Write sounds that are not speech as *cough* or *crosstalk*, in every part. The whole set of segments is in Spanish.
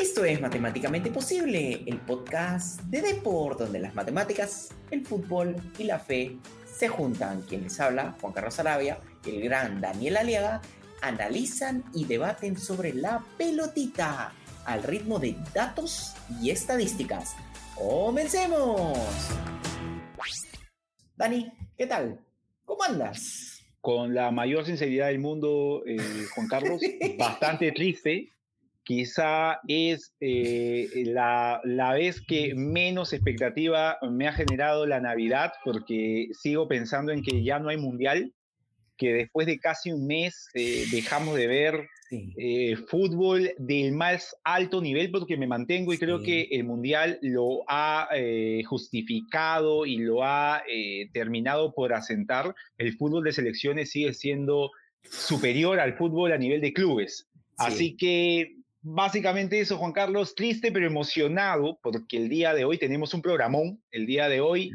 Esto es Matemáticamente Posible, el podcast de Deport, donde las matemáticas, el fútbol y la fe se juntan. Quien les habla, Juan Carlos Arabia, el gran Daniel Aliaga, analizan y debaten sobre la pelotita al ritmo de datos y estadísticas. ¡Comencemos! Dani, ¿qué tal? ¿Cómo andas? Con la mayor sinceridad del mundo, eh, Juan Carlos, *laughs* bastante triste. Quizá es eh, la, la vez que menos expectativa me ha generado la Navidad, porque sigo pensando en que ya no hay mundial, que después de casi un mes eh, dejamos de ver eh, fútbol del más alto nivel, porque me mantengo y creo que el Mundial lo ha eh, justificado y lo ha terminado por asentar. El fútbol de selecciones sigue siendo superior al fútbol a nivel de clubes. Así que básicamente eso, Juan Carlos, triste pero emocionado porque el día de hoy tenemos un programón. El día de hoy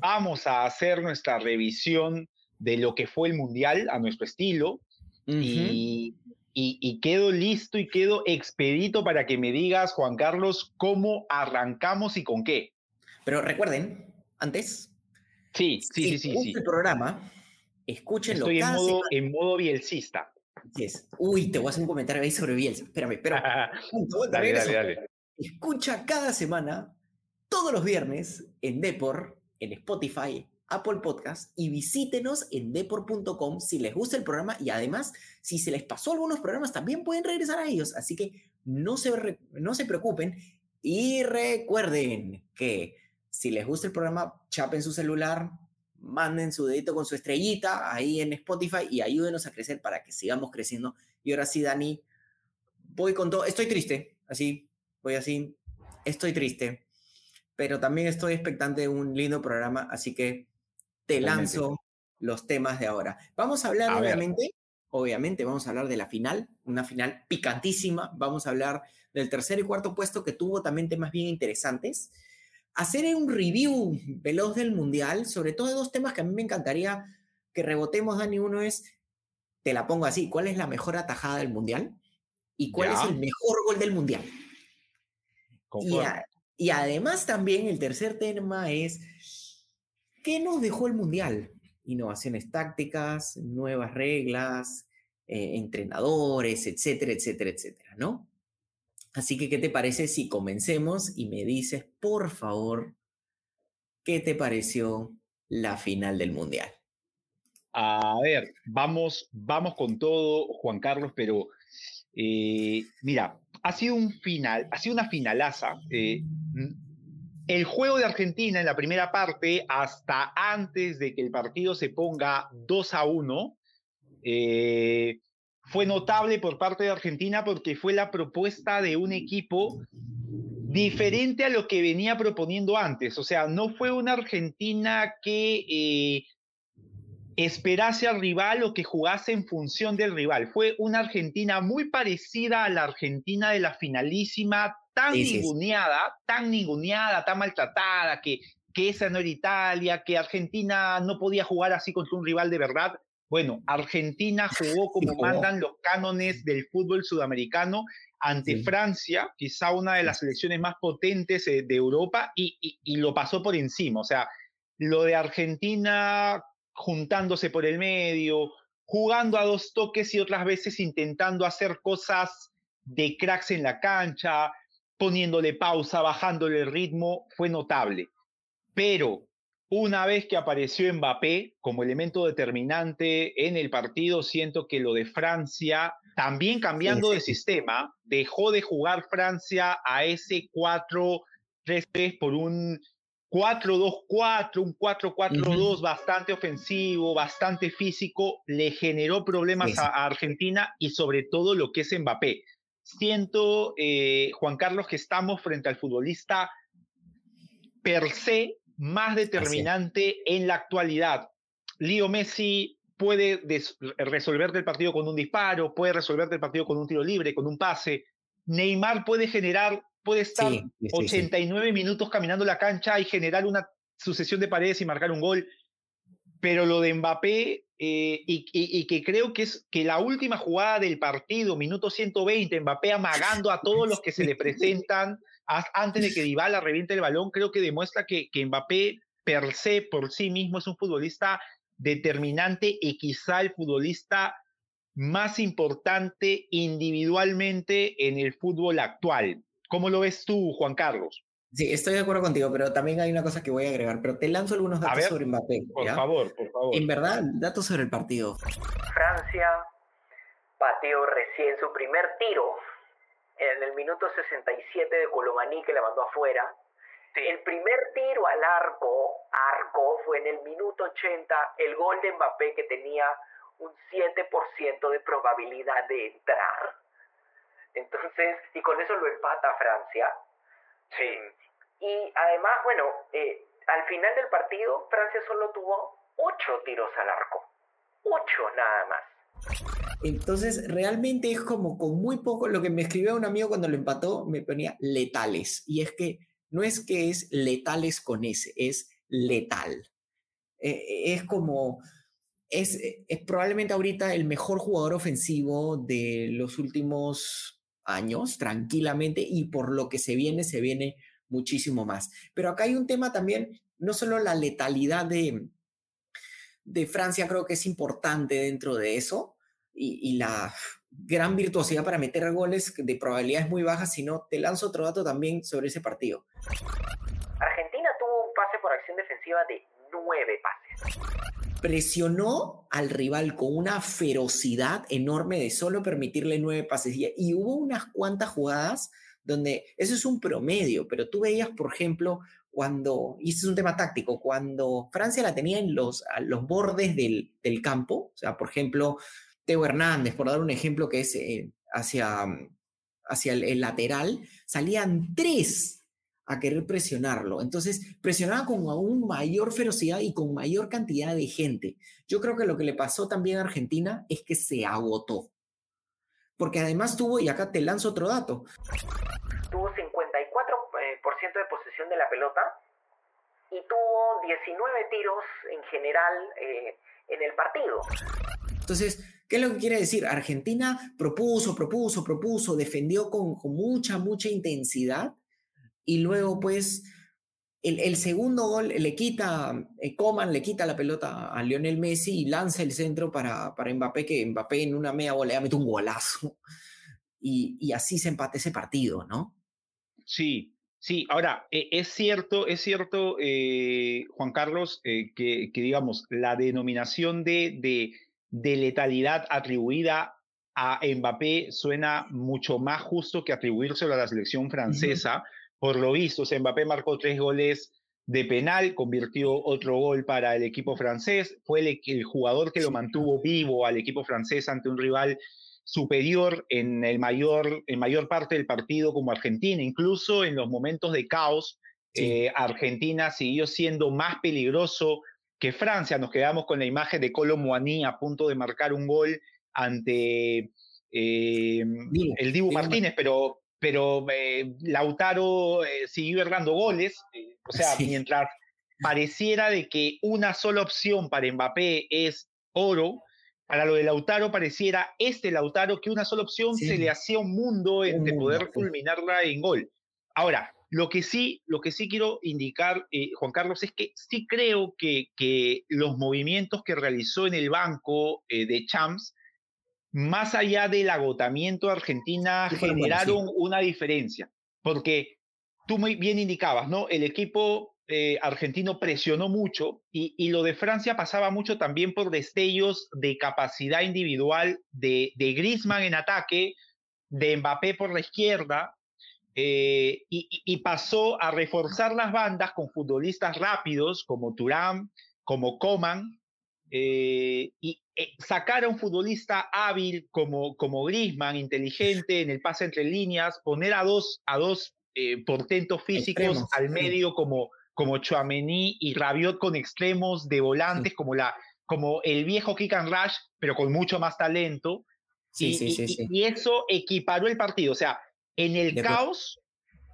vamos a hacer nuestra revisión de lo que fue el Mundial a nuestro estilo. y, y, quedo listo y quedo expedito para que me digas, Juan Carlos, cómo arrancamos y con qué. Pero recuerden, antes. Sí, sí, sí, sí. sí. el programa, escúchenlo. Estoy en modo, en modo bielcista. Es. Uy, te voy a hacer un comentario ahí sobre Bielsa. Espérame, espérame. *laughs* dale, dale, dale. Escucha cada semana, todos los viernes, en Depor, en Spotify, Apple Podcast y visítenos en depor.com si les gusta el programa y además, si se les pasó algunos programas, también pueden regresar a ellos. Así que no se, no se preocupen y recuerden que si les gusta el programa, chapen su celular, manden su dedito con su estrellita ahí en Spotify y ayúdenos a crecer para que sigamos creciendo. Y ahora sí, Dani, voy con todo. Estoy triste, así, voy así, estoy triste, pero también estoy expectante de un lindo programa, así que te lanzo los temas de ahora. Vamos a hablar, obviamente, obviamente, vamos a hablar de la final, una final picantísima. Vamos a hablar del tercer y cuarto puesto que tuvo también temas bien interesantes. Hacer un review veloz del Mundial, sobre todo de dos temas que a mí me encantaría que rebotemos, Dani. Uno es, te la pongo así, ¿cuál es la mejor atajada del Mundial? ¿Y cuál es el mejor gol del Mundial? Y, y además también el tercer tema es ¿Qué nos dejó el Mundial? Innovaciones tácticas, nuevas reglas, eh, entrenadores, etcétera, etcétera, etcétera, ¿no? Así que, ¿qué te parece si comencemos y me dices, por favor, qué te pareció la final del Mundial? A ver, vamos, vamos con todo, Juan Carlos, pero eh, mira, ha sido un final, ha sido una finalaza. Eh, el juego de Argentina en la primera parte, hasta antes de que el partido se ponga 2 a 1, eh, fue notable por parte de Argentina porque fue la propuesta de un equipo diferente a lo que venía proponiendo antes. O sea, no fue una Argentina que eh, esperase al rival o que jugase en función del rival. Fue una Argentina muy parecida a la Argentina de la finalísima tan ninguneada, tan ninguneada, tan maltratada, que, que esa no era Italia, que Argentina no podía jugar así contra un rival de verdad. Bueno, Argentina *laughs* jugó como mandan los cánones del fútbol sudamericano ante Francia, quizá una de las selecciones más potentes eh, de Europa, y, y, lo pasó por encima. O sea, lo de Argentina juntándose por el medio, jugando a dos toques y otras veces intentando hacer cosas de cracks en la cancha, poniéndole pausa, bajándole el ritmo, fue notable. Pero una vez que apareció Mbappé como elemento determinante en el partido, siento que lo de Francia, también cambiando de sistema, dejó de jugar Francia a ese 4-3-3 por un 4-2-4, un 4-4-2 bastante ofensivo, bastante físico, le generó problemas a Argentina y sobre todo lo que es Mbappé. Siento, eh, Juan Carlos, que estamos frente al futbolista per se más determinante en la actualidad. Leo Messi puede resolverte el partido con un disparo, puede resolverte el partido con un tiro libre, con un pase. Neymar puede generar, puede estar 89 minutos caminando la cancha y generar una sucesión de paredes y marcar un gol. pero lo de Mbappé, eh, y, que creo que es que la última jugada del partido, minuto 120, Mbappé amagando a todos los que se le *laughs* presentan antes de que *laughs* Dybala reviente el balón, creo que demuestra que, que Mbappé per se, por sí mismo, es un futbolista determinante y quizá el futbolista más importante individualmente en el fútbol actual. ¿Cómo lo ves tú, Juan Carlos? Sí, estoy de acuerdo contigo, pero también hay una cosa que voy a agregar, pero te lanzo algunos datos sobre Mbappé. Por favor, por favor. En verdad, datos sobre el partido. Francia pateó recién su primer tiro en el minuto 67 de Colomani que le mandó afuera. El primer tiro al arco, arco, fue en el minuto 80, el gol de Mbappé que tenía un 7% de probabilidad de entrar. Entonces, y con eso lo empata Francia. Sí. Y además, bueno, eh, al final del partido, Francia solo tuvo ocho tiros al arco. Ocho nada más. Entonces, realmente es como con muy poco, lo que me escribió un amigo cuando lo empató, me ponía letales. Y es que no es que es letales con S, es letal. Eh, es como, es, es probablemente ahorita el mejor jugador ofensivo de los últimos años, tranquilamente, y por lo que se viene, se viene muchísimo más. Pero acá hay un tema también, no solo la letalidad de, de Francia, creo que es importante dentro de eso, y, la gran virtuosidad para meter goles de probabilidades muy bajas, sino te lanzo otro dato también sobre ese partido. Argentina tuvo un pase por acción defensiva de nueve pases presionó al rival con una ferocidad enorme de solo permitirle nueve pases. Y hubo unas cuantas jugadas donde eso es un promedio, pero tú veías, por ejemplo, cuando, y este es un tema táctico, cuando Francia la tenía en los, los bordes del, campo, o sea, por ejemplo, Teo Hernández, por dar un ejemplo que es eh, hacia, hacia el lateral, salían tres a querer presionarlo. Entonces, presionaba con aún mayor ferocidad y con mayor cantidad de gente. Yo creo que lo que le pasó también a Argentina es que se agotó. Porque además tuvo, y acá te lanzo otro dato. Tuvo 54% eh, de posesión de la pelota y tuvo 19 tiros en general eh, en el partido. Entonces, ¿qué es lo que quiere decir? Argentina propuso, propuso, propuso, defendió con, con mucha, mucha intensidad y luego pues el, segundo gol le quita, eh, Coman le quita la pelota a Lionel Messi y lanza el centro para, para Mbappé, que Mbappé en una media volea mete un golazo. Y, así se empate ese partido, ¿no? Sí, sí. Ahora, e, es cierto, es cierto, eh, Juan Carlos, eh, que, que, digamos, la denominación de, de, de letalidad atribuida a Mbappé suena mucho más justo que atribuírselo a la selección francesa por lo visto, Mbappé marcó tres goles de penal, convirtió otro gol para el equipo francés, fue el, jugador que lo mantuvo vivo al equipo francés ante un rival superior en el mayor, en mayor parte del partido como Argentina, incluso en los momentos de caos, eh, Argentina siguió siendo más peligroso que Francia. Nos quedamos con la imagen de Colo Muani a punto de marcar un gol ante eh, el Dibu Martínez, pero pero eh, Lautaro eh, siguió errando goles, o sea, mientras pareciera de que una sola opción para Mbappé es oro, para lo de Lautaro pareciera este Lautaro que una sola opción se le hacía un mundo de poder culminarla en gol. Ahora, lo que sí, lo que sí quiero indicar, Juan Carlos, es que sí creo que, que los movimientos que realizó en el banco de Champs más allá del agotamiento de Argentina, generaron una diferencia, porque tú muy bien indicabas, ¿no? El equipo eh, argentino presionó mucho y, y, lo de Francia pasaba mucho también por destellos de capacidad individual de, de Griezmann en ataque, de Mbappé por la izquierda, eh, y, y, pasó a reforzar las bandas con futbolistas rápidos como Turán, como Coman, eh, y, eh, sacar a un futbolista hábil como, como Grisman, inteligente en el pase entre líneas, poner a dos, a dos eh, portentos físicos al medio como, como Chouameni y Rabiot con extremos de volantes como, la, como el viejo Kick and Rush, pero con mucho más talento. Sí, sí, sí, y, eso equiparó el partido. O sea, en el caos,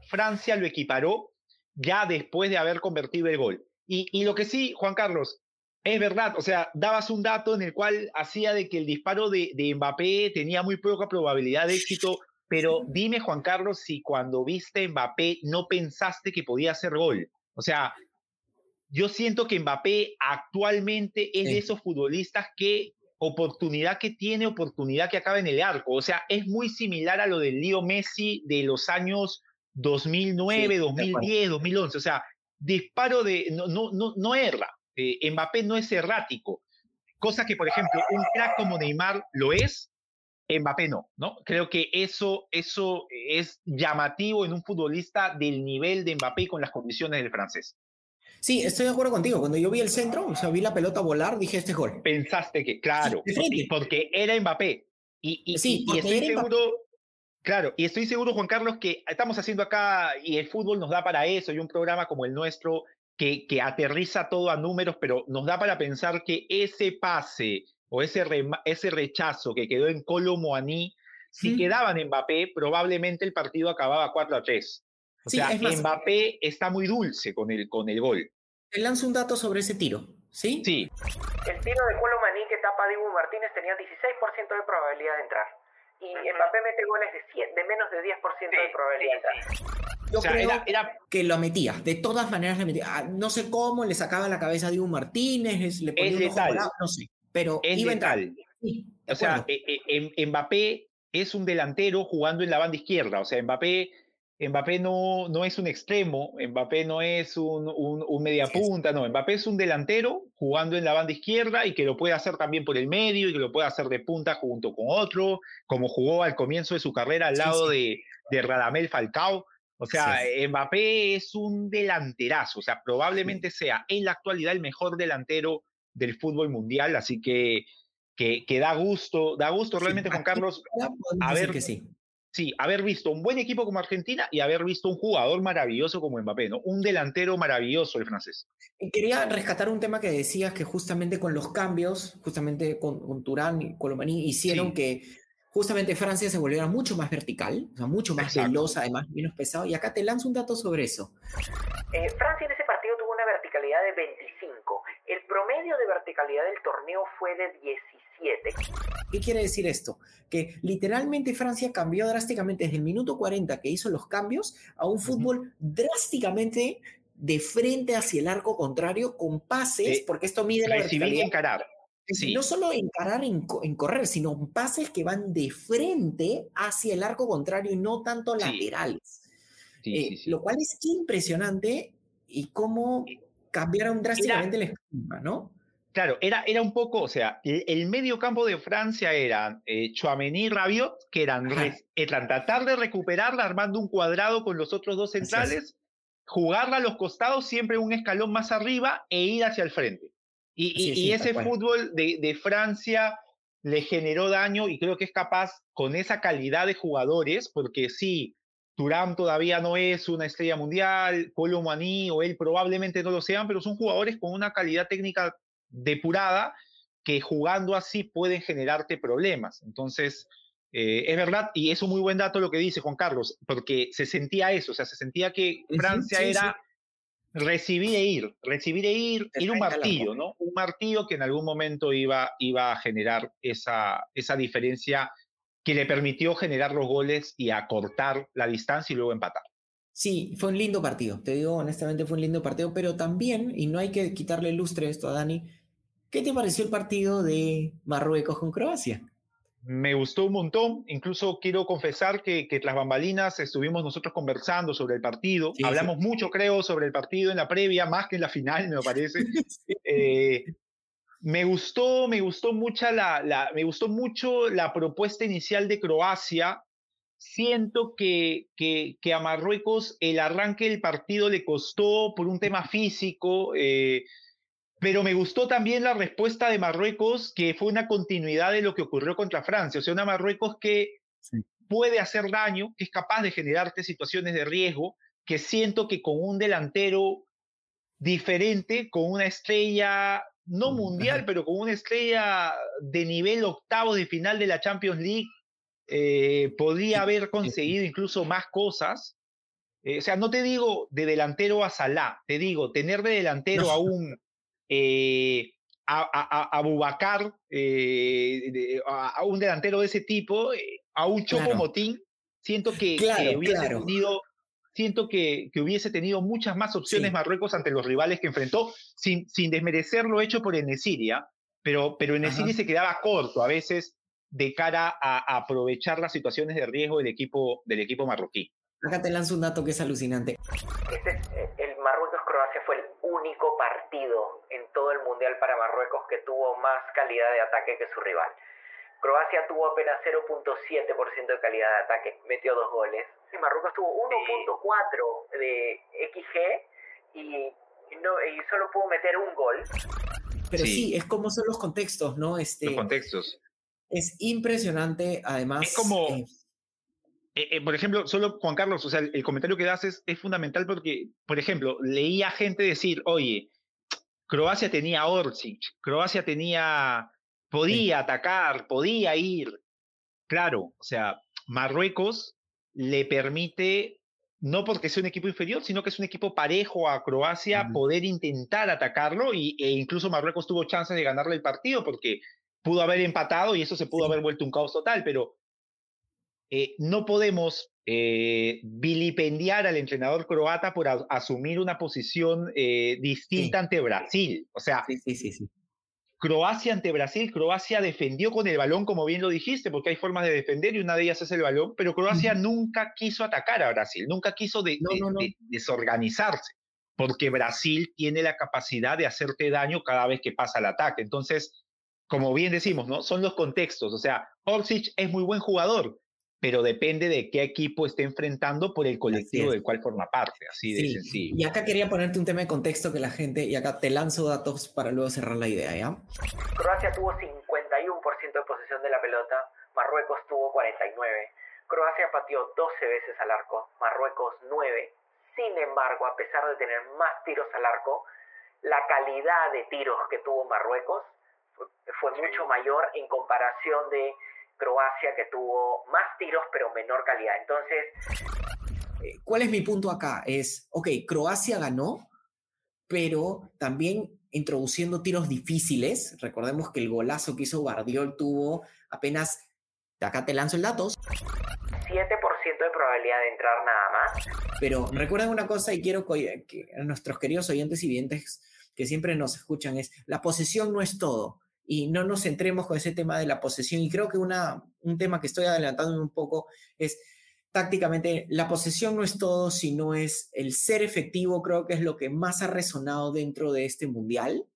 Francia lo equiparó ya después de haber convertido el gol. Y, y lo que sí, Juan Carlos, Es verdad, o sea, dabas un dato en el cual hacía de que el disparo de, de Mbappé tenía muy poca probabilidad de éxito, pero dime, Juan Carlos, si cuando viste Mbappé no pensaste que podía hacer gol. O sea, yo siento que Mbappé actualmente es de esos futbolistas que oportunidad que tiene, oportunidad que acaba en el arco. O sea, es muy similar a lo del Lío Messi de los años 2009, 2010, 2011. O sea, disparo de... No, no, no, no erra. Eh, Mbappé no es errático. Cosa que, por ejemplo, un crack como Neymar lo es, Mbappé no, ¿no? Creo que eso, eso es llamativo en un futbolista del nivel de Mbappé con las condiciones del francés. Sí, estoy de acuerdo contigo. Cuando yo vi el centro, o sea, vi la pelota volar, dije este gol. Pensaste que, claro, porque, era Mbappé. Y, y, sí, y, estoy seguro, claro, y estoy seguro, Juan Carlos, que estamos haciendo acá, y el fútbol nos da para eso, y un programa como el nuestro, que, que aterriza todo a números, pero nos da para pensar que ese pase o ese, ese rechazo que quedó en Colomoaní, si quedaban en Mbappé, probablemente el partido acababa 4 a 3. O sea, Mbappé está muy dulce con el, con el gol. Te lanzo un dato sobre ese tiro, ¿sí? Sí. El tiro de Colomaní que tapa a Dibu Martínez tenía 16% de probabilidad de entrar. Y Mbappé mete goles de, de menos de 10% de probabilidad de entrar. Yo creo era, que lo metía, de todas maneras lo metía. Ah, no sé cómo, le sacaba la cabeza a Dibu Martínez, le ponía es un ojo no sé, pero es iba letal. o sea, eh, eh, Mbappé es un delantero jugando en la banda izquierda, o sea, Mbappé Mbappé no, no es un extremo, Mbappé no es un, un, media punta, no, Mbappé es un delantero jugando en la banda izquierda y que lo puede hacer también por el medio y que lo puede hacer de punta junto con otro, como jugó al comienzo de su carrera al lado De, de Radamel Falcao. O sea, Mbappé es un delanterazo, o sea, probablemente sea en la actualidad el mejor delantero del fútbol mundial, así que, que, que da gusto, da gusto realmente, Juan Carlos, a ver, que sí sí, haber visto un buen equipo como Argentina y haber visto un jugador maravilloso como Mbappé, ¿no? Un delantero maravilloso el francés. Quería rescatar un tema que decías que justamente con los cambios, justamente con, Turán y Colomani, hicieron que justamente Francia se volviera mucho más vertical, o sea, mucho más veloz, además menos pesado. Y acá te lanzo un dato sobre eso. Eh, Francia en ese verticalidad de 25. El promedio de verticalidad del torneo fue de 17 ¿Qué quiere decir esto? Que literalmente Francia cambió drásticamente desde el minuto 40 que hizo los cambios a un fútbol drásticamente de frente hacia el arco contrario con pases, porque esto mide la verticalidad. y encarar. No solo encarar en, correr, sino pases que van de frente hacia el arco contrario y no tanto laterales. Eh, lo cual es impresionante y cómo cambiaron drásticamente el esquema, ¿no? Claro, era, era un poco, o sea, el, medio campo de Francia eran eh, Chouameni y Rabiot, que eran, tratar de recuperarla armando un cuadrado con los otros dos centrales, jugarla a los costados siempre un escalón más arriba e ir hacia el frente. Y, ese fútbol de, de, Francia le generó daño y creo que es capaz con esa calidad de jugadores, porque sí, Turán todavía no es una estrella mundial, Polo Maní o él probablemente no lo sean, pero son jugadores con una calidad técnica depurada que jugando así pueden generarte problemas. Entonces, eh, es verdad, y es un muy buen dato lo que dice Juan Carlos, porque se sentía eso, o sea, se sentía que Francia era recibir e ir, recibir e ir, ir un martillo, ¿no? Un martillo que en algún momento iba, iba a generar esa, esa diferencia que le permitió generar los goles y acortar la distancia y luego empatar. Sí, fue un lindo partido, te digo honestamente fue un lindo partido, pero también, y no hay que quitarle lustre esto a Dani, ¿Qué te pareció el partido de Marruecos con Croacia? Me gustó un montón, incluso quiero confesar que, que tras bambalinas estuvimos nosotros conversando sobre el partido, hablamos mucho creo sobre el partido en la previa, más que en la final me parece. *laughs* Eh, me gustó, me gustó, mucha la, la, me gustó mucho la propuesta inicial de Croacia. Siento que, que, que, a Marruecos el arranque del partido le costó por un tema físico. Eh, pero me gustó también la respuesta de Marruecos, que fue una continuidad de lo que ocurrió contra Francia. O sea, una Marruecos que puede hacer daño, que es capaz de generarte situaciones de riesgo, que siento que con un delantero diferente, con una estrella, no mundial, pero con una estrella de nivel octavo de final de la Champions League, eh, podría haber conseguido incluso más cosas. Eh, o sea, no te digo de delantero a Salah, te digo tener de delantero a un eh, a, a, Bubacar, eh, a, un delantero de ese tipo, a un Chopo Motín, siento que, hubiese tenido siento que, que, hubiese tenido muchas más opciones Marruecos ante los rivales que enfrentó, sin, sin desmerecer lo hecho por Enesiria, pero, pero Enesiri se quedaba corto a veces de cara a, aprovechar las situaciones de riesgo del equipo, del equipo marroquí. Acá te lanzo un dato que es alucinante. Este, el Marruecos-Croacia fue el único partido en todo el Mundial para Marruecos que tuvo más calidad de ataque que su rival. Croacia tuvo apenas 0.7% de calidad de ataque, metió dos goles. Y Marruecos tuvo 1.4 de XG y, no, y solo pudo meter un gol. Pero sí. es como son los contextos, ¿no? Este, los contextos. Es impresionante, además. Es como. Eh, eh, eh, por ejemplo, solo Juan Carlos, o sea, el, comentario que das es, es, fundamental porque, por ejemplo, leía gente decir, oye, Croacia tenía Orsic, Croacia tenía, podía atacar, podía ir. Claro, o sea, Marruecos le permite, no porque sea un equipo inferior, sino que es un equipo parejo a Croacia, poder intentar atacarlo y, e incluso Marruecos tuvo chances de ganarle el partido porque pudo haber empatado y eso se pudo haber vuelto un caos total, pero eh, no podemos eh, vilipendiar al entrenador croata por asumir una posición eh, distinta ante Brasil. O sea, Croacia ante Brasil, Croacia defendió con el balón, como bien lo dijiste, porque hay formas de defender y una de ellas es el balón, pero Croacia nunca quiso atacar a Brasil, nunca quiso desorganizarse, porque Brasil tiene la capacidad de hacerte daño cada vez que pasa el ataque. Entonces, como bien decimos, ¿no? Son los contextos. O sea, Orsic es muy buen jugador, pero depende de qué equipo esté enfrentando por el colectivo del cual forma parte, así de sencillo. Y acá quería ponerte un tema de contexto que la gente, y acá te lanzo datos para luego cerrar la idea, ¿ya? Croacia tuvo 51% de posesión de la pelota, Marruecos tuvo 49%, Croacia pateó 12 veces al arco, Marruecos 9. Sin embargo, a pesar de tener más tiros al arco, la calidad de tiros que tuvo Marruecos fue mucho mayor en comparación de Croacia que tuvo más tiros pero menor calidad. Entonces... Eh, ¿Cuál es mi punto acá? Es, ok, Croacia ganó, pero también introduciendo tiros difíciles. Recordemos que el golazo que hizo Guardiol tuvo apenas, acá te lanzo el dato, 7% de probabilidad de entrar nada más. Pero recuerden una cosa y quiero que, que nuestros queridos oyentes y videntes que siempre nos escuchan es, la posesión no es todo y no nos centremos con ese tema de la posesión. Y creo que una, un tema que estoy adelantando un poco es tácticamente, la posesión no es todo, sino es el ser efectivo, creo que es lo que más ha resonado dentro de este mundial.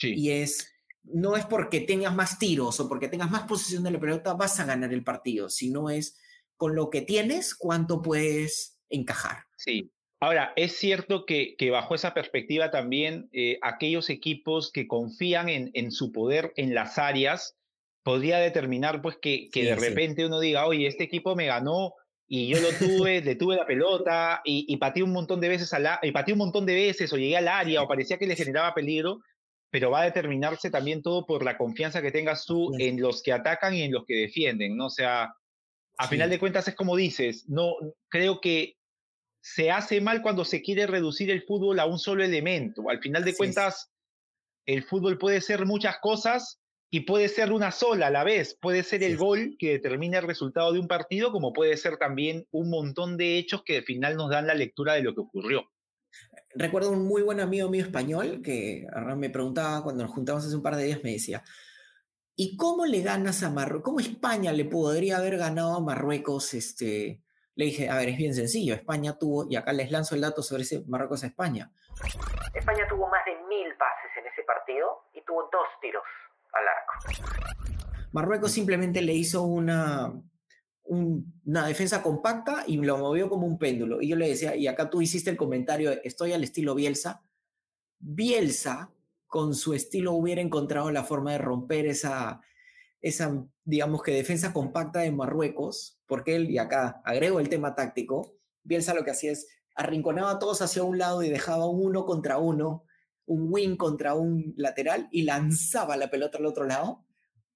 Y es, no es porque tengas más tiros o porque tengas más posesión de la pelota vas a ganar el partido, sino es con lo que tienes, cuánto puedes encajar. Sí, Ahora, es cierto que, bajo esa perspectiva también eh, aquellos equipos que confían en, su poder en las áreas, podría determinar pues que, de repente uno diga, oye, este equipo me ganó y yo lo *laughs* tuve, le tuve la pelota y, y pateé un montón de veces la, y pateé un montón de veces o llegué al área o parecía que le generaba peligro, pero va a determinarse también todo por la confianza que tengas tú en los que atacan y en los que defienden, ¿no? O sea, a final de cuentas es como dices, no creo que se hace mal cuando se quiere reducir el fútbol a un solo elemento. Al final de cuentas, el fútbol puede ser muchas cosas y puede ser una sola a la vez. Puede ser el gol que determina el resultado de un partido, como puede ser también un montón de hechos que al final nos dan la lectura de lo que ocurrió. Recuerdo un muy buen amigo mío español que me preguntaba cuando nos juntamos hace un par de días, me decía, ¿y cómo le ganas a Marruecos? ¿Cómo España le podría haber ganado a Marruecos este, le dije, a ver, es bien sencillo, España tuvo, y acá les lanzo el dato sobre ese Marruecos a España. España tuvo más de mil pases en ese partido y tuvo dos tiros al arco. Marruecos simplemente le hizo una, una defensa compacta y lo movió como un péndulo. Y yo le decía, y acá tú hiciste el comentario, estoy al estilo Bielsa. Bielsa, con su estilo, hubiera encontrado la forma de romper esa, esa, digamos que defensa compacta de Marruecos, porque él, y acá agrego el tema táctico, Bielsa lo que hacía es arrinconaba a todos hacia un lado y dejaba un uno contra uno, un wing contra un lateral y lanzaba la pelota al otro lado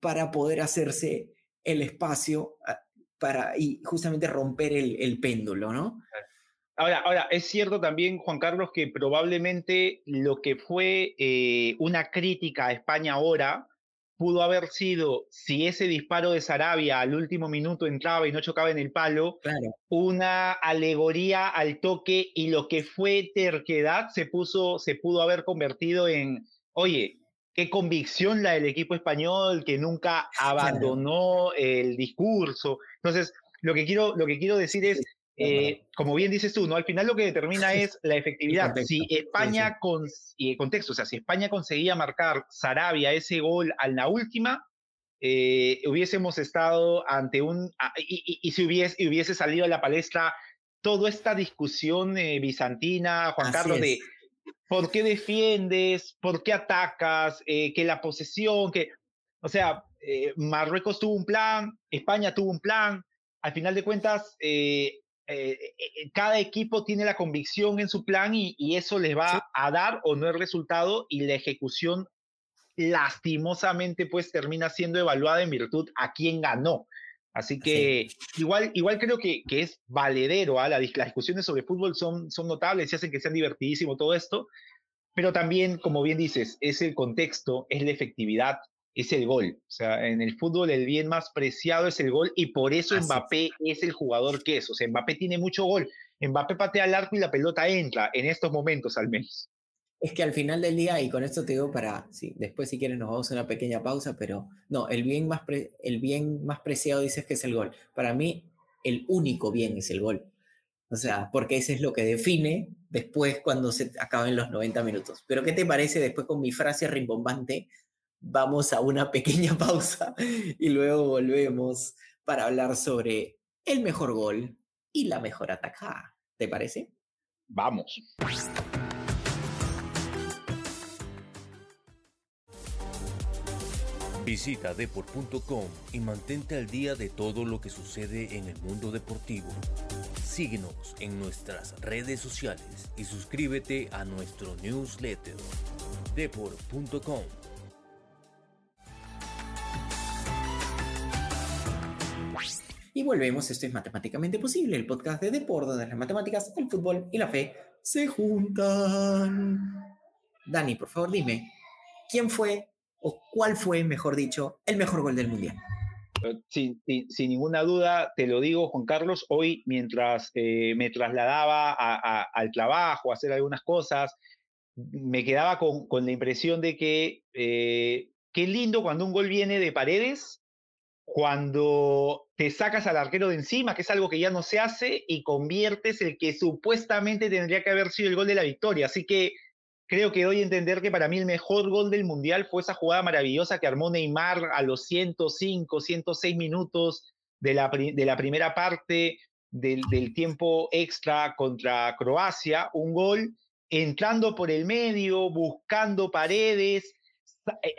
para poder hacerse el espacio ah, para y justamente romper el, péndulo, ¿no? Ahora, ahora, es cierto también, Juan Carlos, que probablemente lo que fue eh, una crítica a España ahora pudo haber sido, si ese disparo de Sarabia al último minuto entraba y no chocaba en el palo, una alegoría al toque y lo que fue terquedad se, puso, se pudo haber convertido en, oye, qué convicción la del equipo español que nunca abandonó el discurso. Entonces, lo que quiero, lo que quiero decir es, eh, como bien dices tú, ¿no? Al final lo que determina es la efectividad. si España, con, y el contexto, o sea, si España conseguía marcar Sarabia ese gol a la última, eh, hubiésemos estado ante un, y, si hubiese, hubiese, salido a la palestra toda esta discusión eh, bizantina, Juan Carlos, de por qué defiendes, por qué atacas, que la posesión, que, o sea, Marruecos tuvo un plan, España tuvo un plan, al final de cuentas, eh, eh, eh, cada equipo tiene la convicción en su plan y, eso les va a dar o no el resultado y la ejecución lastimosamente pues termina siendo evaluada en virtud a quién ganó. Así que igual, igual creo que, que es valedero, ¿ah? las discusiones sobre fútbol son, son notables y hacen que sean divertidísimo todo esto, pero también, como bien dices, es el contexto, es la efectividad, es el gol. O sea, en el fútbol el bien más preciado es el gol y por eso Mbappé es el jugador que es. O sea, Mbappé tiene mucho gol. Mbappé patea al arco y la pelota entra, en estos momentos al menos. Es que al final del día, y con esto te digo para, sí, después si quieres nos vamos a una pequeña pausa, pero no, el bien más, el bien más preciado dices que es el gol. Para mí, el único bien es el gol. O sea, porque ese es lo que define después cuando se acaben los 90 minutos. Pero ¿qué te parece después con mi frase rimbombante vamos a una *laughs* pequeña pausa y luego volvemos para hablar sobre el mejor gol y la mejor atacada. ¿Te parece? Vamos. Visita deport.com y mantente al día de todo lo que sucede en el mundo deportivo. Síguenos en nuestras redes sociales y suscríbete a nuestro newsletter deport.com Y volvemos, esto es Matemáticamente Posible, el podcast de deporte donde las matemáticas, el fútbol y la fe se juntan. Dani, por favor, dime, ¿quién fue o cuál fue, mejor dicho, el mejor gol del Mundial? Eh, sin, sin, ninguna duda, te lo digo, Juan Carlos, hoy mientras eh, me trasladaba al trabajo, a hacer algunas cosas, me quedaba con, con la impresión de que eh, qué lindo cuando un gol viene de paredes cuando te sacas al arquero de encima, que es algo que ya no se hace, y conviertes el que supuestamente tendría que haber sido el gol de la victoria. Así que creo que doy a entender que para mí el mejor gol del Mundial fue esa jugada maravillosa que armó Neymar a los 105, 106 minutos de la, de la primera parte del, del tiempo extra contra Croacia. Un gol entrando por el medio, buscando paredes,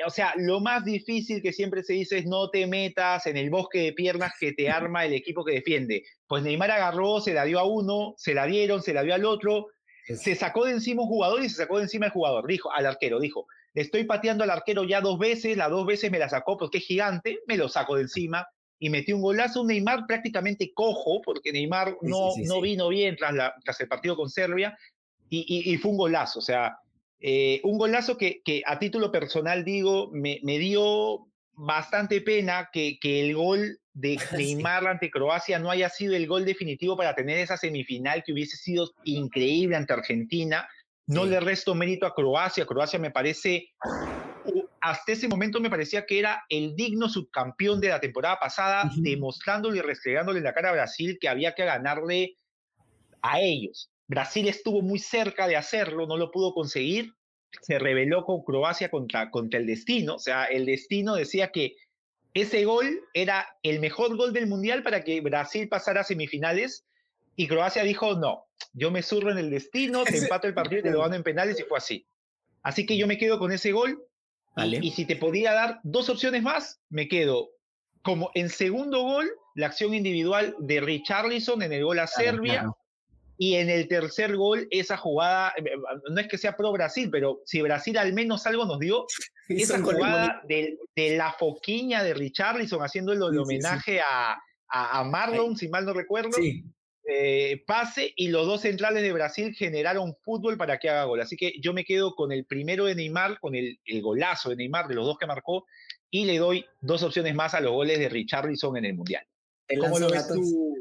o sea, lo más difícil que siempre se dice es no te metas en el bosque de piernas que te *laughs* arma el equipo que defiende. Pues Neymar agarró, se la dio a uno, se la dieron, se la dio al otro, se sacó de encima un jugador y se sacó de encima el jugador, dijo al arquero, dijo, le estoy pateando al arquero ya dos veces, las dos veces me la sacó porque es gigante, me lo saco de encima y metió un golazo, un Neymar prácticamente cojo, porque Neymar no, no vino bien tras, la, tras el partido con Serbia, y, y, fue un golazo, o sea, eh, un golazo que, que, a título personal digo, me, me dio bastante pena que, que el gol de *laughs* Neymar ante Croacia no haya sido el gol definitivo para tener esa semifinal que hubiese sido increíble ante Argentina. No le resto mérito a Croacia. Croacia me parece, hasta ese momento me parecía que era el digno subcampeón de la temporada pasada, demostrándole y restregándole la cara a Brasil que había que ganarle a ellos. Brasil estuvo muy cerca de hacerlo, no lo pudo conseguir, se rebeló con Croacia contra, contra el destino, o sea, el destino decía que ese gol era el mejor gol del Mundial para que Brasil pasara a semifinales y Croacia dijo, no, yo me surro en el destino, te *laughs* empato el partido y te lo gano en penales y fue así. Así que yo me quedo con ese gol y, si te podía dar dos opciones más, me quedo como en segundo gol, la acción individual de Richarlison en el gol a Serbia. Y en el tercer gol, esa jugada, eh, no es que sea pro Brasil, pero si Brasil al menos algo nos dio, *laughs* esa jugada de, la foquiña de Richarlison haciendo el homenaje A, a, Marlon, si mal no recuerdo. eh, pase y los dos centrales de Brasil generaron fútbol para que haga gol. Así que yo me quedo con el primero de Neymar, con el, el golazo de Neymar, de los dos que marcó, y le doy dos opciones más a los goles de Richarlison en el Mundial. ¿Cómo lo ves tú?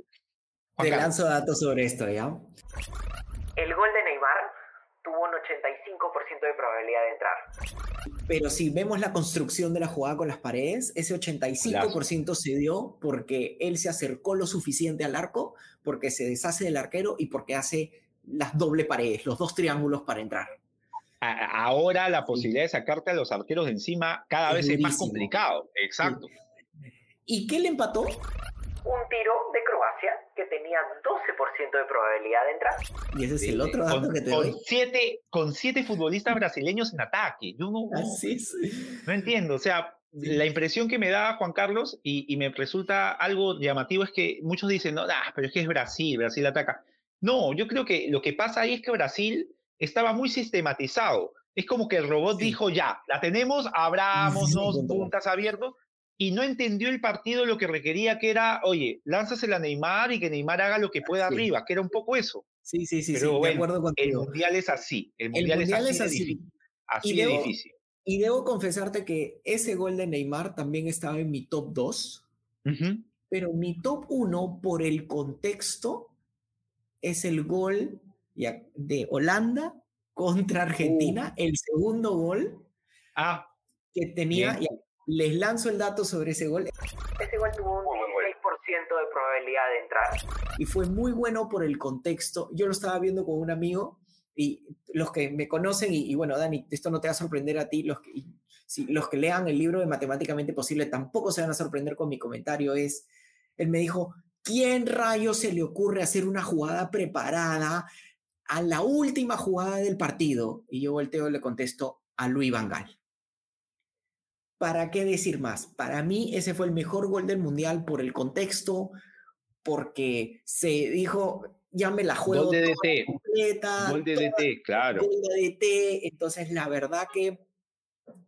Te lanzo datos sobre esto, ¿ya? El gol de Neymar tuvo un 85% de probabilidad de entrar. Pero si vemos la construcción de la jugada con las paredes, ese 85% se dio porque él se acercó lo suficiente al arco, porque se deshace del arquero y porque hace las doble paredes, los dos triángulos para entrar. Ahora la posibilidad de sacarte a los arqueros de encima cada vez es más complicado. Exacto. ¿Y qué le empató? Un tiro de Croacia que tenía 12% de probabilidad de entrar. Y ese es el otro dato con, que te con doy. Siete, con siete futbolistas brasileños en ataque. Yo no, Así es. no entiendo. O sea, la impresión que me da Juan Carlos y, y, me resulta algo llamativo es que muchos dicen, no, nah, pero es que es Brasil, Brasil ataca. No, yo creo que lo que pasa ahí es que Brasil estaba muy sistematizado. Es como que el robot sí. dijo, ya, la tenemos, abrámonos, sí, puntas abiertos, y no entendió el partido lo que requería, que era, oye, lánzasela a Neymar y que Neymar haga lo que pueda sí. arriba, que era un poco eso. Sí, sí, sí, Pero sí, bueno, de acuerdo contigo. El mundial es así. El mundial, el mundial es, así, es así. Así y de debo, difícil. Y debo confesarte que ese gol de Neymar también estaba en mi top 2, uh -huh. pero mi top 1 por el contexto es el gol de Holanda contra Argentina, uh. el segundo gol ah, que tenía. Les lanzo el dato sobre ese gol. Ese gol tuvo un 16% de probabilidad de entrar. Y fue muy bueno por el contexto. Yo lo estaba viendo con un amigo y los que me conocen, y, y bueno, Dani, esto no te va a sorprender a ti, los que, si, los que lean el libro de Matemáticamente Posible tampoco se van a sorprender con mi comentario, es, él me dijo, ¿quién rayos se le ocurre hacer una jugada preparada a la última jugada del partido? Y yo volteo y le contesto a Luis Vangal. ¿Para qué decir más? Para mí ese fue el mejor gol del Mundial por el contexto, porque se dijo, ya me la juego gol de DT. completa. Gol de DT, claro. Gol de DT, entonces la verdad que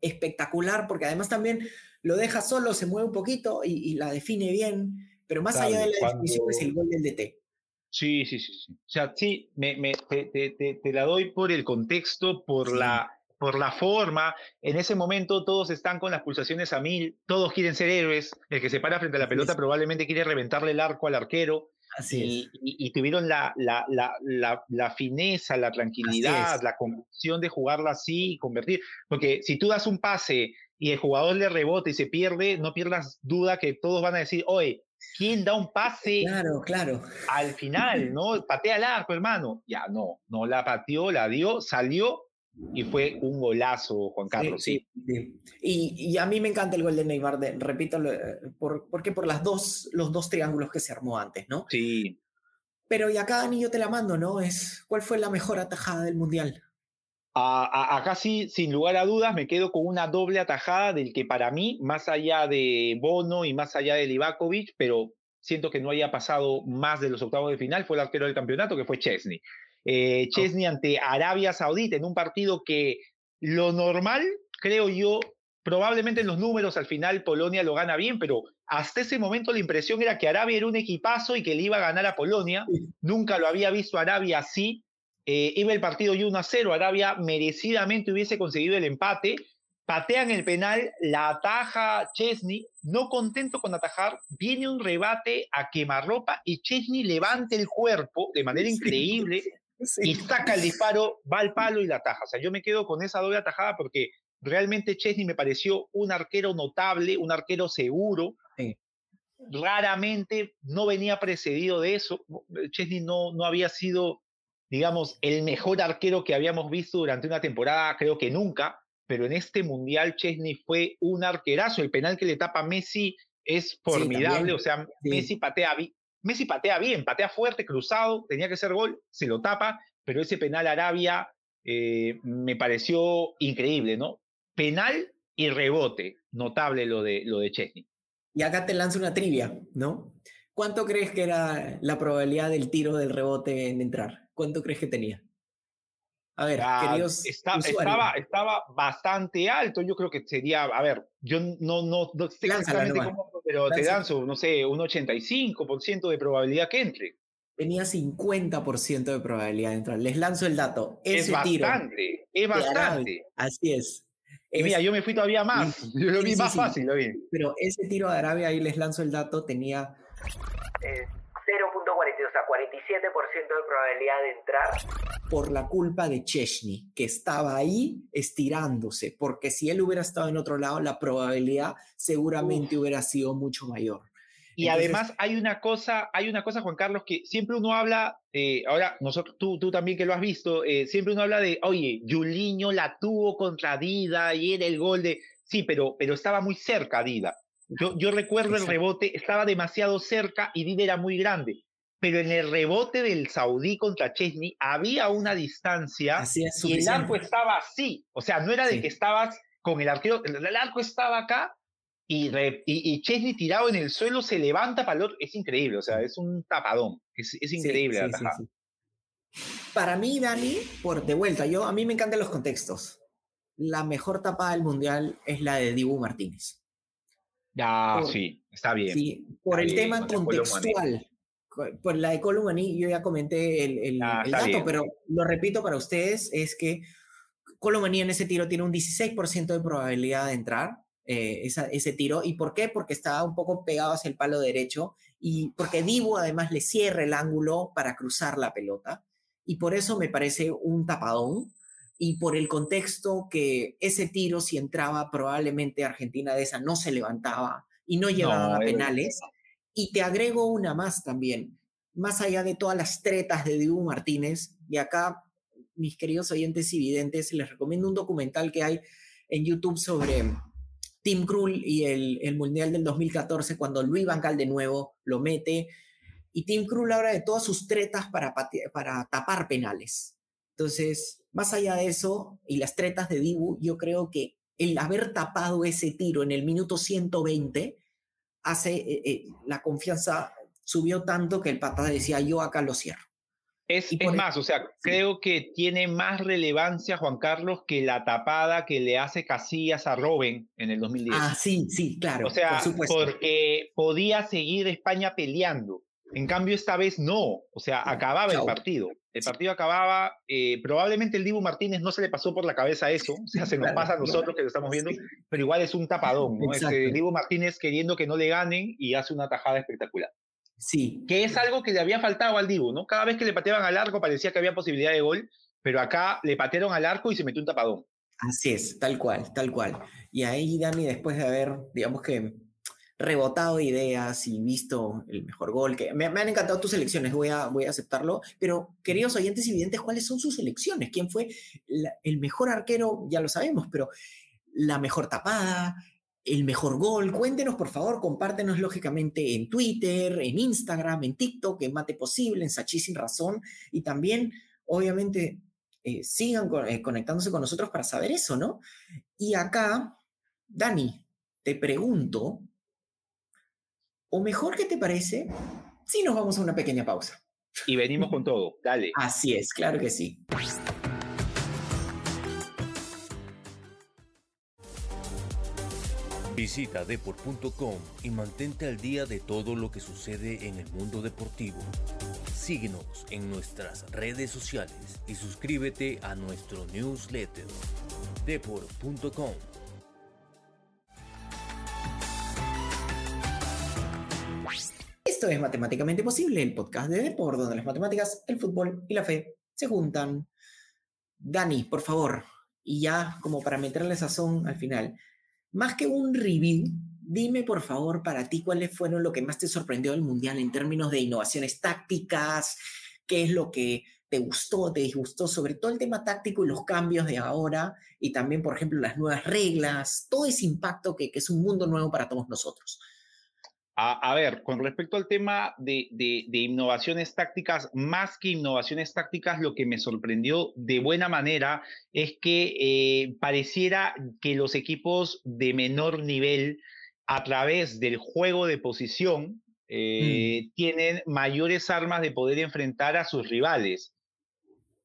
espectacular, porque además también lo deja solo, se mueve un poquito y, y la define bien, pero más claro, allá de la cuando... definición es el gol del DT. Sí, sí, sí, sí. O sea, sí, me, me, te, te, te, la doy por el contexto, por sí. la por la forma. En ese momento todos están con las pulsaciones a mil, todos quieren ser héroes. El que se para frente a la pelota sí. probablemente quiere reventarle el arco al arquero. Así y, y, y, tuvieron la, la, la, la, la fineza, la tranquilidad, la convicción de jugarla así y convertir. Porque si tú das un pase y el jugador le rebota y se pierde, no pierdas duda que todos van a decir, oye, ¿quién da un pase claro, claro. al final? ¿no? Patea el arco, hermano. Ya, no, no la pateó, la dio, salió y fue un golazo, Juan Carlos. Sí, sí. sí. Y, y, a mí me encanta el gol de Neymar, de, repito, por, porque por las dos, los dos triángulos que se armó antes, ¿no? Sí. Pero y acá, Dani, yo te la mando, ¿no? Es, ¿Cuál fue la mejor atajada del Mundial? A, a, acá sí, sin lugar a dudas, me quedo con una doble atajada del que para mí, más allá de Bono y más allá de Livakovic, pero siento que no haya pasado más de los octavos de final, fue el arquero del campeonato, que fue Chesney eh, Chesney ante Arabia Saudita en un partido que lo normal, creo yo, probablemente en los números al final Polonia lo gana bien, pero hasta ese momento la impresión era que Arabia era un equipazo y que le iba a ganar a Polonia. Nunca lo había visto Arabia así. Eh, iba el partido y 1 a 0. Arabia merecidamente hubiese conseguido el empate. Patean el penal, la ataja Chesney. No contento con atajar, viene un rebate a quemarropa y Chesney levanta el cuerpo de manera increíble. Sí sí. y saca el disparo, va al palo y la ataja. O sea, yo me quedo con esa doble atajada porque realmente Chesney me pareció un arquero notable, un arquero seguro. Sí. Raramente no venía precedido de eso. Chesney no, no había sido, digamos, el mejor arquero que habíamos visto durante una temporada, creo que nunca, pero en este mundial Chesney fue un arquerazo. El penal que le tapa Messi es formidable, sí, o sea, Messi patea Messi patea bien, patea fuerte, cruzado, tenía que ser gol, se lo tapa, pero ese penal Arabia eh, me pareció increíble, ¿no? Penal y rebote, notable lo de, lo de Chesney. Y acá te lanzo una trivia, ¿no? ¿Cuánto crees que era la probabilidad del tiro del rebote en entrar? ¿Cuánto crees que tenía? A ver, ah, queridos está, estaba, estaba bastante alto, yo creo que sería, a ver, yo no, no, no sé Lánzala exactamente cómo pero te dan su, no sé, un 85% de probabilidad que entre. tenía 50% de probabilidad de entrar. Les lanzo el dato. Ese es bastante, es bastante. así es. Y mira, yo me fui todavía más. *laughs* Yo lo vi más fácil, lo vi. Pero ese tiro de Arabia, ahí les lanzo el dato, tenía eh, 0.40, o sea, 47% de probabilidad de entrar. Por la culpa de Chechny, que estaba ahí estirándose, porque si él hubiera estado en otro lado, la probabilidad seguramente hubiera sido mucho mayor. Y además hay una cosa, hay una cosa, Juan Carlos, que siempre uno habla, eh, ahora nosotros, tú, tú también que lo has visto, eh, siempre uno habla de, oye, Juliño la tuvo contra Dida y era el gol de, sí, pero, pero estaba muy cerca Dida. Yo, yo recuerdo el rebote, estaba demasiado cerca y Dida era muy grande. Pero en el rebote del Saudí contra Chesney había una distancia y el arco estaba así. O sea, no era de que estabas con el arquero, el arco estaba acá y, y, Chesney tirado en el suelo se levanta para el otro. Es increíble, o sea, es un tapadón. Es, es increíble Para mí, Dani, por de vuelta, yo a mí me encantan los contextos. La mejor tapada del mundial es la de Dibu Martínez. Ya, sí, está bien. Sí, por el tema contextual. Por la de Columani, yo ya comenté el, el, ah, dato, pero lo repito para ustedes, es que Columani en ese tiro tiene un 16% de probabilidad de entrar, eh, ese tiro. ¿Y por qué? Porque estaba un poco pegado hacia el palo derecho y porque Dibu además le cierra el ángulo para cruzar la pelota. Y por eso me parece un tapadón y por el contexto que ese tiro, si entraba, probablemente Argentina de esa no se levantaba y no llevaba a penales. Y te agrego una más también, más allá de todas las tretas de Dibu Martínez, y acá, mis queridos oyentes y videntes, les recomiendo un documental que hay en YouTube sobre Tim Krul y el, el Mundial del 2014, cuando Luis Bancal de nuevo lo mete, y Tim Krul habla de todas sus tretas para, para tapar penales. Entonces, más allá de eso, y las tretas de Dibu, yo creo que el haber tapado ese tiro en el minuto 120 hace, eh, eh, la confianza subió tanto que el pata decía, yo acá lo cierro. Es, es más, o sea, creo que tiene más relevancia Juan Carlos que la tapada que le hace Casillas a Robben en el 2010. Ah, sí, sí, claro. O sea, porque podía seguir España peleando. En cambio, esta vez no. O sea, acababa el partido. El partido acababa, eh, probablemente el Dibu Martínez no se le pasó por la cabeza eso, o sea, se nos pasa a nosotros que lo estamos viendo, pero igual es un tapadón, ¿no? el este, Dibu Martínez queriendo que no le ganen y hace una tajada espectacular. Sí. Que es algo que le había faltado al Dibu, ¿no? Cada vez que le pateaban al arco parecía que había posibilidad de gol, pero acá le patearon al arco y se metió un tapadón. Así es, tal cual, tal cual. Y ahí, Dani, después de haber, digamos que rebotado ideas y visto el mejor gol. Que me, han encantado tus elecciones, voy a, voy a aceptarlo. Pero, queridos oyentes y videntes, ¿cuáles son sus elecciones? ¿Quién fue el mejor arquero? Ya lo sabemos, pero la mejor tapada, el mejor gol. Cuéntenos, por favor, compártenos lógicamente en Twitter, en Instagram, en TikTok, en Mate Posible, en Sachi Sin Razón. Y también, obviamente, eh, sigan eh, conectándose con nosotros para saber eso, ¿no? Y acá, Dani, te pregunto, o mejor, ¿qué te parece? Si nos vamos a una pequeña pausa. Y venimos con todo, dale. Así es, claro que sí. Visita deport.com y mantente al día de todo lo que sucede en el mundo deportivo. Síguenos en nuestras redes sociales y suscríbete a nuestro newsletter deport.com. Esto es Matemáticamente Posible, el podcast de Depor, donde las matemáticas, el fútbol y la fe se juntan. Dani, por favor, y ya como para meterle sazón al final, más que un review, dime por favor para ti cuáles fueron lo que más te sorprendió del Mundial en términos de innovaciones tácticas, qué es lo que te gustó, te disgustó, sobre todo el tema táctico y los cambios de ahora, y también, por ejemplo, las nuevas reglas, todo ese impacto que, que es un mundo nuevo para todos nosotros. A, ver, con respecto al tema de, innovaciones tácticas, más que innovaciones tácticas, lo que me sorprendió de buena manera es que eh, pareciera que los equipos de menor nivel, a través del juego de posición, eh, mm. tienen mayores armas de poder enfrentar a sus rivales.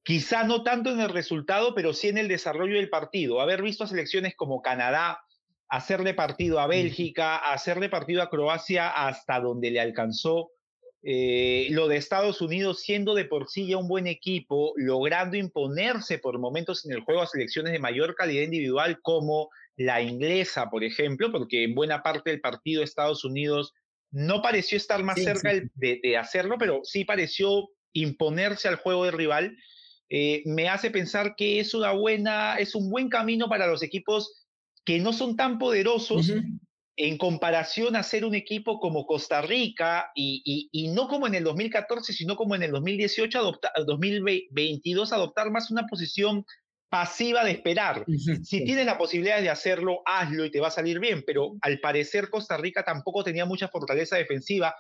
Quizá no tanto en el resultado, pero sí en el desarrollo del partido. Haber visto a selecciones como Canadá, hacerle partido a Bélgica, hacerle partido a Croacia hasta donde le alcanzó, eh, lo de Estados Unidos siendo de por sí ya un buen equipo, logrando imponerse por momentos en el juego a selecciones de mayor calidad individual como la inglesa, por ejemplo, porque en buena parte del partido Estados Unidos no pareció estar más cerca De, hacerlo, pero sí pareció imponerse al juego del rival, eh, me hace pensar que es una buena, es un buen camino para los equipos que no son tan poderosos, en comparación a ser un equipo como Costa Rica y, no como en el 2014, sino como en el 2018, adopta, 2022, adoptar más una posición pasiva de esperar. Si tienes la posibilidad de hacerlo, hazlo y te va a salir bien, pero al parecer Costa Rica tampoco tenía mucha fortaleza defensiva.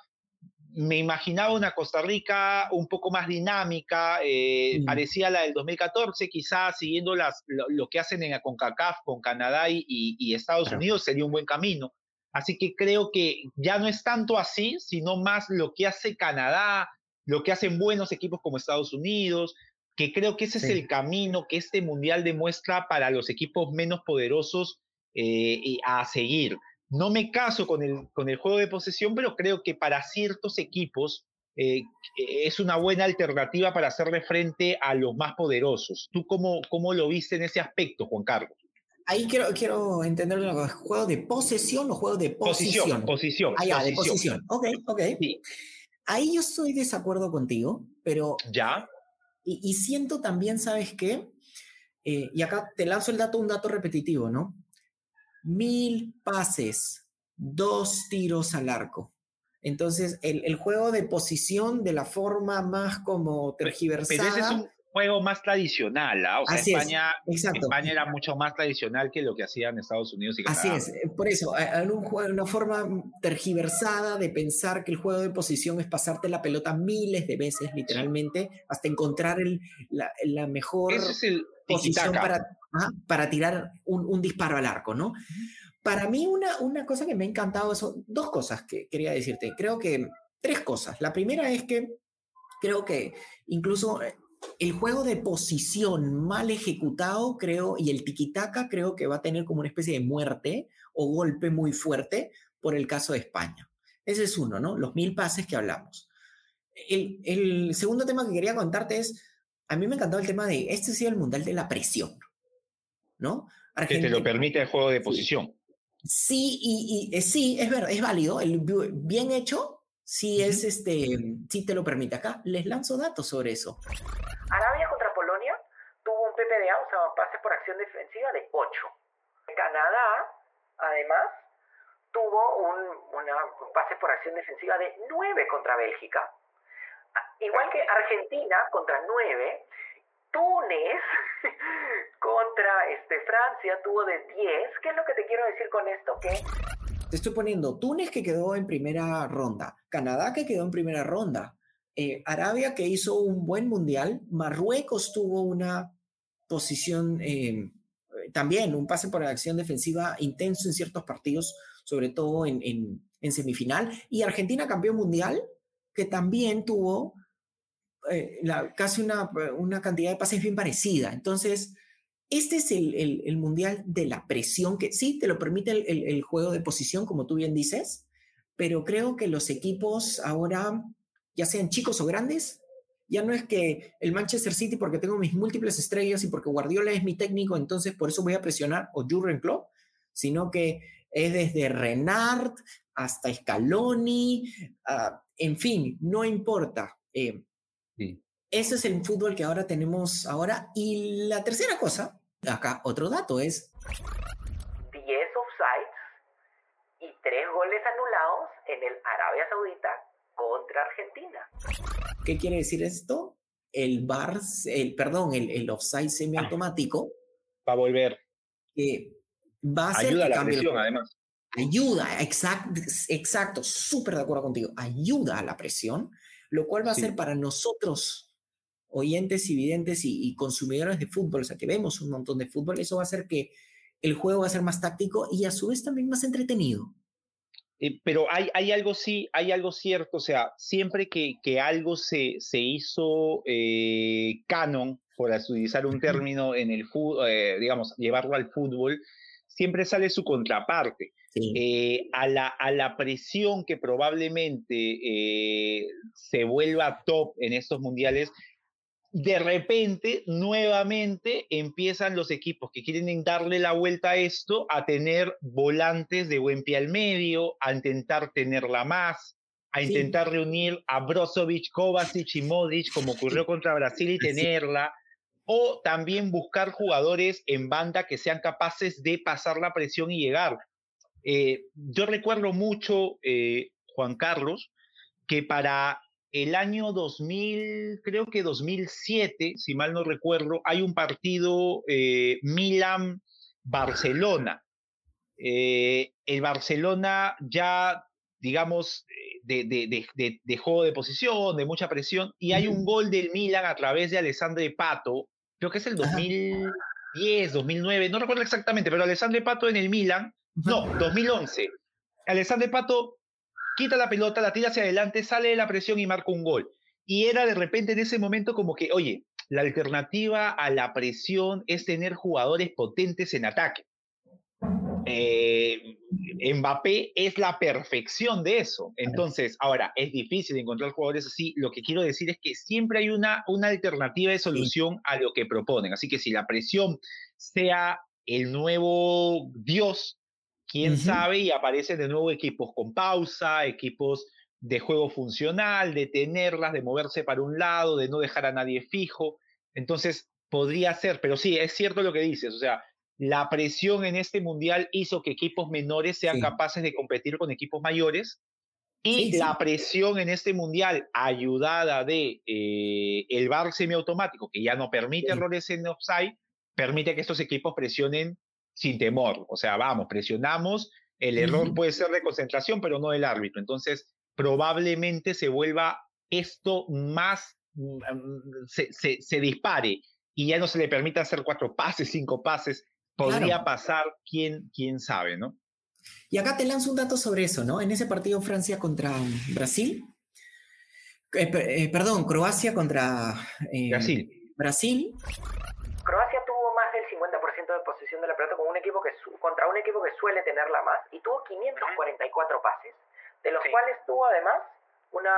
Me imaginaba una Costa Rica un poco más dinámica, eh, parecía la del 2014, quizás siguiendo las, lo, que hacen en la CONCACAF con Canadá y, Estados Unidos sería un buen camino. Así que creo que ya no es tanto así, sino más lo que hace Canadá, lo que hacen buenos equipos como Estados Unidos, que creo que ese es el camino que este mundial demuestra para los equipos menos poderosos eh, a seguir. No me caso con el, con el juego de posesión, pero creo que para ciertos equipos eh, es una buena alternativa para hacerle frente a los más poderosos. ¿Tú cómo, cómo lo viste en ese aspecto, Juan Carlos? Ahí quiero, quiero entender una ¿Juego de posesión o juego de posición? Posición, Ah, ya, de posición. Ok, ok. Ahí yo estoy de desacuerdo contigo, pero... Ya. Y, siento también, ¿sabes qué? Eh, y acá te lanzo el dato, un dato repetitivo, ¿no? Mil pases, dos tiros al arco. Entonces, el, el juego de posición de la forma más como tergiversada juego más tradicional. ¿ah? O sea, España, España era mucho más tradicional que lo que hacían Estados Unidos y Canadá. Así es, eh, por eso, hay un una forma tergiversada de pensar que el juego de posición es pasarte la pelota miles de veces, literalmente, hasta encontrar el, la, la, mejor posición para, para tirar un, un, disparo al arco, ¿no? Para mí, una, una cosa que me ha encantado son dos cosas que quería decirte. Creo que tres cosas. La primera es que creo que incluso eh, el juego de posición mal ejecutado, creo, y el tiquitaca, creo que va a tener como una especie de muerte o golpe muy fuerte por el caso de España. Ese es uno, ¿no? Los mil pases que hablamos. El, segundo tema que quería contarte es, a mí me encantó el tema de, este sí el mundial de la presión, ¿no? que te lo permite el juego de posición. Sí, y, eh, sí, es verdad, es válido, el, bien hecho, sí es este, sí te lo permite. Acá les lanzo datos sobre eso. Arabia contra Polonia tuvo un PPDA, o sea, pase por acción defensiva de 8. Canadá, además, tuvo un, pase por acción defensiva de 9 contra Bélgica. Igual que Argentina contra 9, Túnez *laughs* contra este, Francia tuvo de 10. ¿Qué es lo que te quiero decir con esto? Que te estoy poniendo Túnez que quedó en primera ronda, Canadá que quedó en primera ronda, eh, Arabia que hizo un buen mundial, Marruecos tuvo una posición eh, también, un pase por la acción defensiva intenso en ciertos partidos, sobre todo en, semifinal, y Argentina campeón mundial, que también tuvo eh, casi una, una cantidad de pases bien parecida. Entonces, este es el, mundial de la presión, que sí, te lo permite el, juego de posición, como tú bien dices, pero creo que los equipos ahora, ya sean chicos o grandes, ya no es que el Manchester City, porque tengo mis múltiples estrellas y porque Guardiola es mi técnico, entonces por eso voy a presionar, o Jurgen Klopp, sino que es desde Renard hasta Scaloni, ah, en fin, no importa. Eh, ese es el fútbol que ahora tenemos ahora. Y la tercera cosa, acá otro dato es... 10 offsides y 3 goles anulados en el Arabia Saudita contra Argentina. ¿Qué quiere decir esto? El bar, el, perdón, el, el offside semiautomático. Va a volver. Que va a ser Ayuda a la presión, además. Ayuda, exacto, exacto, súper de acuerdo contigo. Ayuda a la presión, lo cual va a ser para nosotros oyentes y videntes y, consumidores de fútbol, o sea, que vemos un montón de fútbol, eso va a hacer que el juego va a ser más táctico y a su vez también más entretenido. Eh, pero hay, hay, algo sí, hay algo cierto, o sea, siempre que, que algo se, se hizo eh, canon, por utilizar un término en el fútbol, eh, digamos, llevarlo al fútbol, siempre sale su contraparte. eh, a, la, a la presión que probablemente eh, se vuelva top en estos mundiales, de repente, nuevamente empiezan los equipos que quieren darle la vuelta a esto, a tener volantes de buen pie al medio, a intentar tenerla más, a intentar reunir a Brozovic, Kovacic y Modric, como ocurrió contra Brasil, y tenerla, o también buscar jugadores en banda que sean capaces de pasar la presión y llegar. Eh, yo recuerdo mucho, eh, Juan Carlos, que para el año 2000, creo que 2007, si mal no recuerdo, hay un partido eh, Milan-Barcelona. Eh, el Barcelona ya, digamos, de, de, juego de posición, de mucha presión, y hay un gol del Milan a través de Alessandro Pato, creo que es el 2010, 2009, no recuerdo exactamente, pero Alessandro Pato en el Milan, no, 2011. Alessandro Pato quita la pelota, la tira hacia adelante, sale de la presión y marca un gol. Y era de repente en ese momento como que, oye, la alternativa a la presión es tener jugadores potentes en ataque. Eh, Mbappé es la perfección de eso. Entonces, ahora, es difícil encontrar jugadores así. Lo que quiero decir es que siempre hay una, una alternativa de solución a lo que proponen. Así que si la presión sea el nuevo Dios, quién sabe, y aparecen de nuevo equipos con pausa, equipos de juego funcional, de tenerlas, de moverse para un lado, de no dejar a nadie fijo. Entonces, podría ser, pero sí, es cierto lo que dices, o sea, la presión en este mundial hizo que equipos menores sean capaces de competir con equipos mayores. Y la presión en este mundial, ayudada de eh, el bar semiautomático, que ya no permite errores en offside, permite que estos equipos presionen sin temor. O sea, vamos, presionamos, el error puede ser de concentración, pero no del árbitro. Entonces, probablemente se vuelva esto más, mm, mm, se, se, dispare y ya no se le permita hacer cuatro pases, cinco pases. Podría pasar, quién, quién sabe, ¿no? Y acá te lanzo un dato sobre eso, ¿no? En ese partido Francia contra Brasil, eh, eh, perdón, Croacia contra eh, Brasil. Brasil. Croacia de posesión de la pelota con un equipo que contra un equipo que suele tenerla más y tuvo 544 pases, de los cuales tuvo además una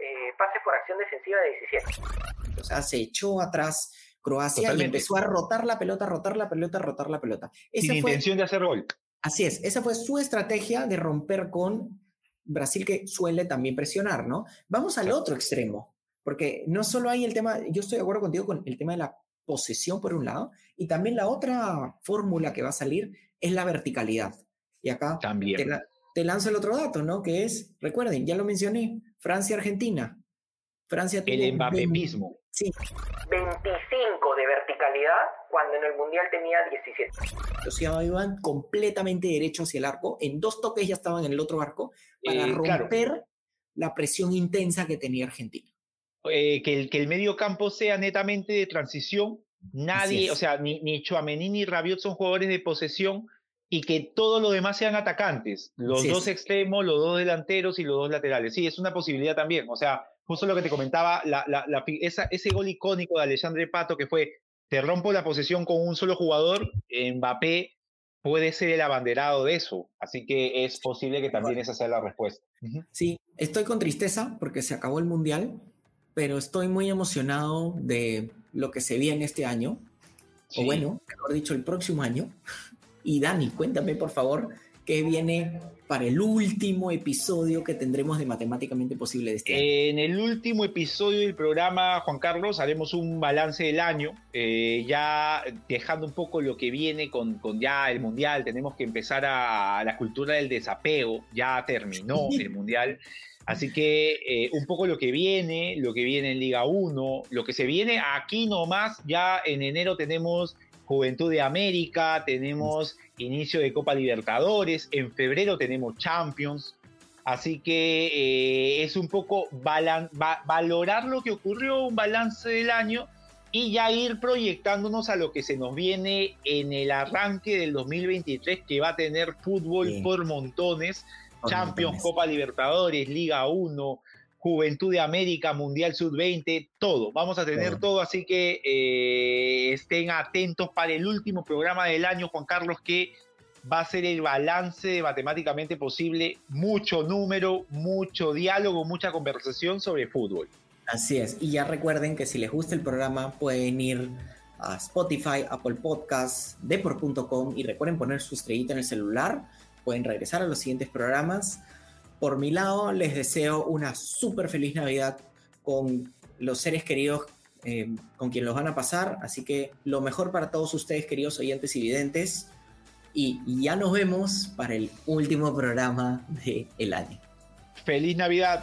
eh, pase por acción defensiva de 17. O sea, se echó atrás Croacia y empezó a rotar la pelota, rotar la pelota, rotar la pelota. Sin intención de hacer gol. Así es, esa fue su estrategia de romper con Brasil que suele también presionar, ¿no? Vamos al otro extremo, porque no solo hay el tema, yo estoy de acuerdo contigo con el tema de la posesión por un lado, y también la otra fórmula que va a salir es la verticalidad. Y acá también. Te, lanzo el otro dato, ¿no? Que es, recuerden, ya lo mencioné, Francia-Argentina. Francia El Mbappé mismo. Sí. 25 cuando en el Mundial tenía 17. O sea, iban completamente derecho hacia el arco. En dos toques ya estaban en el otro arco para eh, romper la presión intensa que tenía Argentina. Eh, que, el, que el medio campo sea netamente de transición. Nadie, o sea, ni, ni Chouameni ni Rabiot son jugadores de posesión y que todo lo demás sean atacantes. Los dos extremos, los dos delanteros y los dos laterales. Sí, es una posibilidad también. O sea, justo lo que te comentaba, la, la, esa, ese gol icónico de Alexandre Pato que fue, te rompo la posesión con un solo jugador, Mbappé puede ser el abanderado de eso. Así que es posible que también esa sea la respuesta. Sí, estoy con tristeza porque se acabó el Mundial, pero estoy muy emocionado de lo que se viene este año, o bueno, mejor dicho, el próximo año. Y Dani, cuéntame por favor qué viene para el último episodio que tendremos de Matemáticamente Posible de este año. En el último episodio del programa, Juan Carlos, haremos un balance del año, eh, ya dejando un poco lo que viene con, con, ya el Mundial, tenemos que empezar a, a la cultura del desapego, ya terminó el Mundial. Así que eh, un poco lo que viene, lo que viene en Liga 1, lo que se viene aquí nomás, ya en enero tenemos Juventud de América, tenemos inicio de Copa Libertadores, en febrero tenemos Champions, así que eh, es un poco valorar lo que ocurrió, un balance del año y ya ir proyectándonos a lo que se nos viene en el arranque del 2023, que va a tener fútbol por montones. Champions, Copa Libertadores, Liga 1, Juventud de América, Mundial Sub-20, todo. Vamos a tener todo, así que eh, estén atentos para el último programa del año, Juan Carlos, que va a ser el balance matemáticamente posible, mucho número, mucho diálogo, mucha conversación sobre fútbol. Así es, y ya recuerden que si les gusta el programa pueden ir a Spotify, Apple Podcasts, Depor.com y recuerden poner su estrellita en el celular, pueden regresar a los siguientes programas. Por mi lado, les deseo una súper feliz Navidad con los seres queridos eh, con quien los van a pasar, así que lo mejor para todos ustedes, queridos oyentes y videntes, y, ya nos vemos para el último programa del el año. ¡Feliz Navidad!